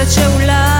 c'è un lato